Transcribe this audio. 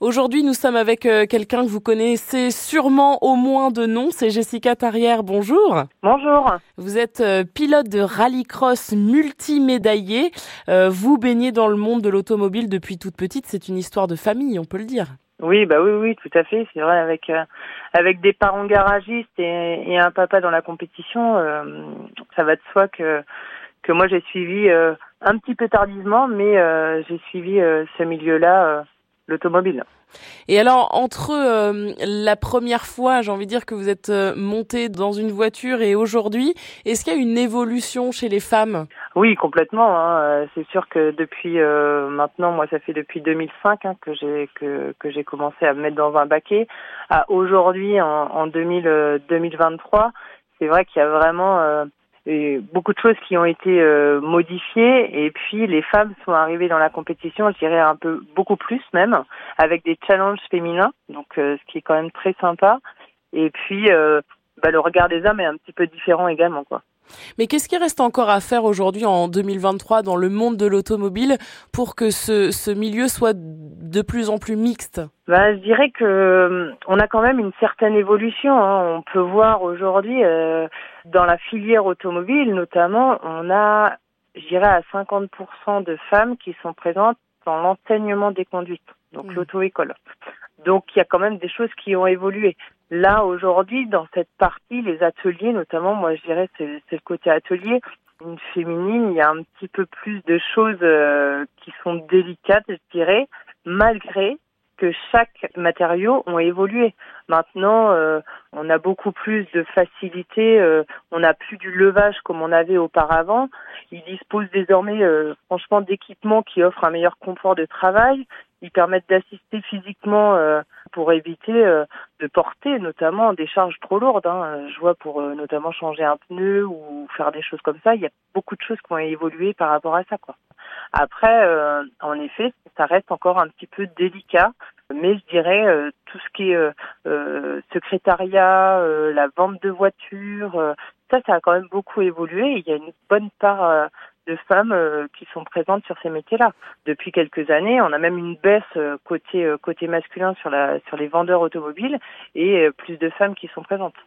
Aujourd'hui, nous sommes avec euh, quelqu'un que vous connaissez sûrement au moins de nom, c'est Jessica Tarrière. Bonjour. Bonjour. Vous êtes euh, pilote de rallycross multimédaillé. Euh, vous baignez dans le monde de l'automobile depuis toute petite. C'est une histoire de famille, on peut le dire. Oui, bah oui, oui, tout à fait. C'est vrai, avec avec des parents garagistes et, et, un papa dans la compétition, ça va de soi que que moi j'ai suivi un petit peu tardivement, mais j'ai suivi ce milieu-là l'automobile. Et alors, entre euh, la première fois, j'ai envie de dire que vous êtes euh, monté dans une voiture et aujourd'hui, est-ce qu'il y a une évolution chez les femmes? Oui, complètement. Hein. Euh, c'est sûr que depuis maintenant, moi, ça fait depuis 2005 hein, que j'ai que, que j'ai commencé à me mettre dans un baquet. À aujourd'hui, en, en 2000, 2023, c'est vrai qu'il y a vraiment beaucoup de choses qui ont été euh, modifiées et puis les femmes sont arrivées dans la compétition, je dirais un peu beaucoup plus même, avec des challenges féminins, donc euh, ce qui est quand même très sympa. Et puis euh, bah, le regard des hommes est un petit peu différent également, quoi. Mais qu'est-ce qui reste encore à faire aujourd'hui en 2023 dans le monde de l'automobile pour que ce, ce, milieu soit de plus en plus mixte? Bah, Je dirais que euh, on a quand même une certaine évolution. Hein. On peut voir aujourd'hui euh, dans la filière automobile notamment, on a, je dirais, à 50% de femmes qui sont présentes dans l'enseignement des conduites, donc mmh. l'auto-école. Donc il y a quand même des choses qui ont évolué. Là aujourd'hui, dans cette partie, les ateliers, notamment, moi je dirais c'est le côté atelier. Une féminine, il y a un petit peu plus de choses euh, qui sont délicates, je dirais, malgré que chaque matériau ont évolué. Maintenant, euh, on a beaucoup plus de facilité, euh, on n'a plus du levage comme on avait auparavant. Ils disposent désormais, franchement, d'équipements qui offrent un meilleur confort de travail. Ils permettent d'assister physiquement pour éviter euh, de porter notamment des charges trop lourdes. Hein. Je vois pour euh, notamment changer un pneu ou faire des choses comme ça, il y a beaucoup de choses qui ont évolué par rapport à ça. Quoi. Après, euh, en effet, ça reste encore un petit peu délicat, mais je dirais tout ce qui est secrétariat, la vente de voitures, ça, ça a quand même beaucoup évolué. Il y a une bonne part de femmes euh, qui sont présentes sur ces métiers-là. Depuis quelques années, on a même une baisse euh, côté euh, côté masculin sur la sur les vendeurs automobiles et plus de femmes qui sont présentes.